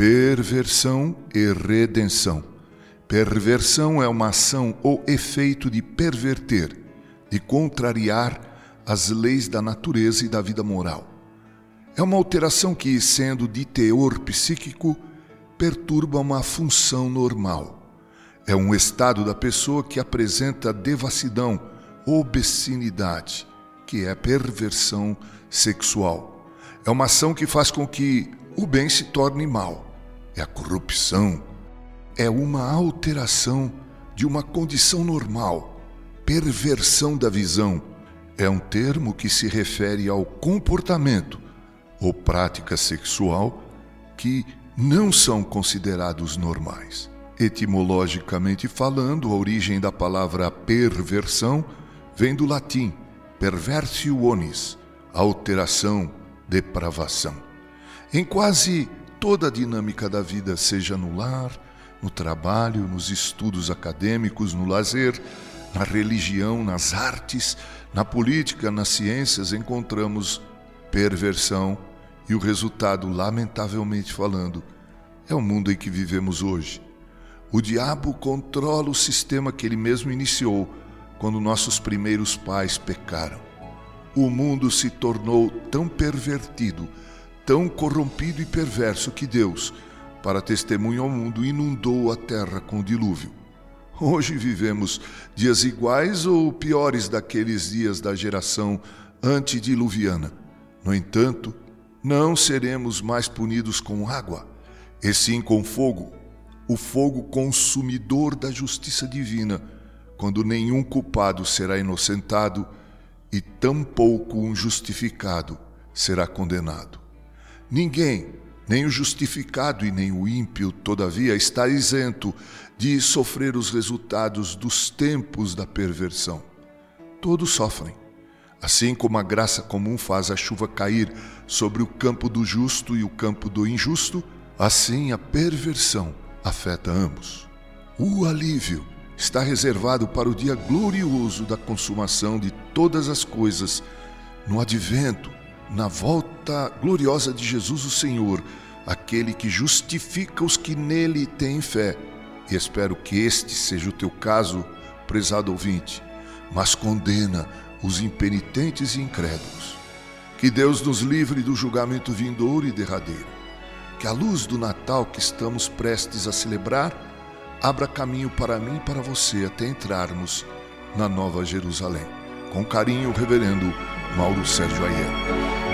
Perversão e redenção. Perversão é uma ação ou efeito de perverter, de contrariar as leis da natureza e da vida moral. É uma alteração que, sendo de teor psíquico, perturba uma função normal. É um estado da pessoa que apresenta devassidão, obesinidade, que é perversão sexual. É uma ação que faz com que o bem se torne mal é a corrupção, é uma alteração de uma condição normal, perversão da visão. É um termo que se refere ao comportamento ou prática sexual que não são considerados normais. Etimologicamente falando, a origem da palavra perversão vem do latim perversionis, alteração, depravação. Em quase toda a dinâmica da vida, seja no lar, no trabalho, nos estudos acadêmicos, no lazer, na religião, nas artes, na política, nas ciências, encontramos perversão e o resultado, lamentavelmente falando, é o mundo em que vivemos hoje. O diabo controla o sistema que ele mesmo iniciou quando nossos primeiros pais pecaram. O mundo se tornou tão pervertido tão corrompido e perverso que Deus, para testemunho ao mundo, inundou a terra com dilúvio. Hoje vivemos dias iguais ou piores daqueles dias da geração antediluviana. No entanto, não seremos mais punidos com água, e sim com fogo, o fogo consumidor da justiça divina, quando nenhum culpado será inocentado e tampouco um justificado será condenado. Ninguém, nem o justificado e nem o ímpio, todavia, está isento de sofrer os resultados dos tempos da perversão. Todos sofrem. Assim como a graça comum faz a chuva cair sobre o campo do justo e o campo do injusto, assim a perversão afeta ambos. O alívio está reservado para o dia glorioso da consumação de todas as coisas no advento na volta gloriosa de Jesus o Senhor, aquele que justifica os que nele têm fé. E espero que este seja o teu caso, prezado ouvinte, mas condena os impenitentes e incrédulos. Que Deus nos livre do julgamento vindouro e derradeiro. Que a luz do Natal que estamos prestes a celebrar abra caminho para mim e para você até entrarmos na Nova Jerusalém. Com carinho, Reverendo Mauro Sérgio Aiello.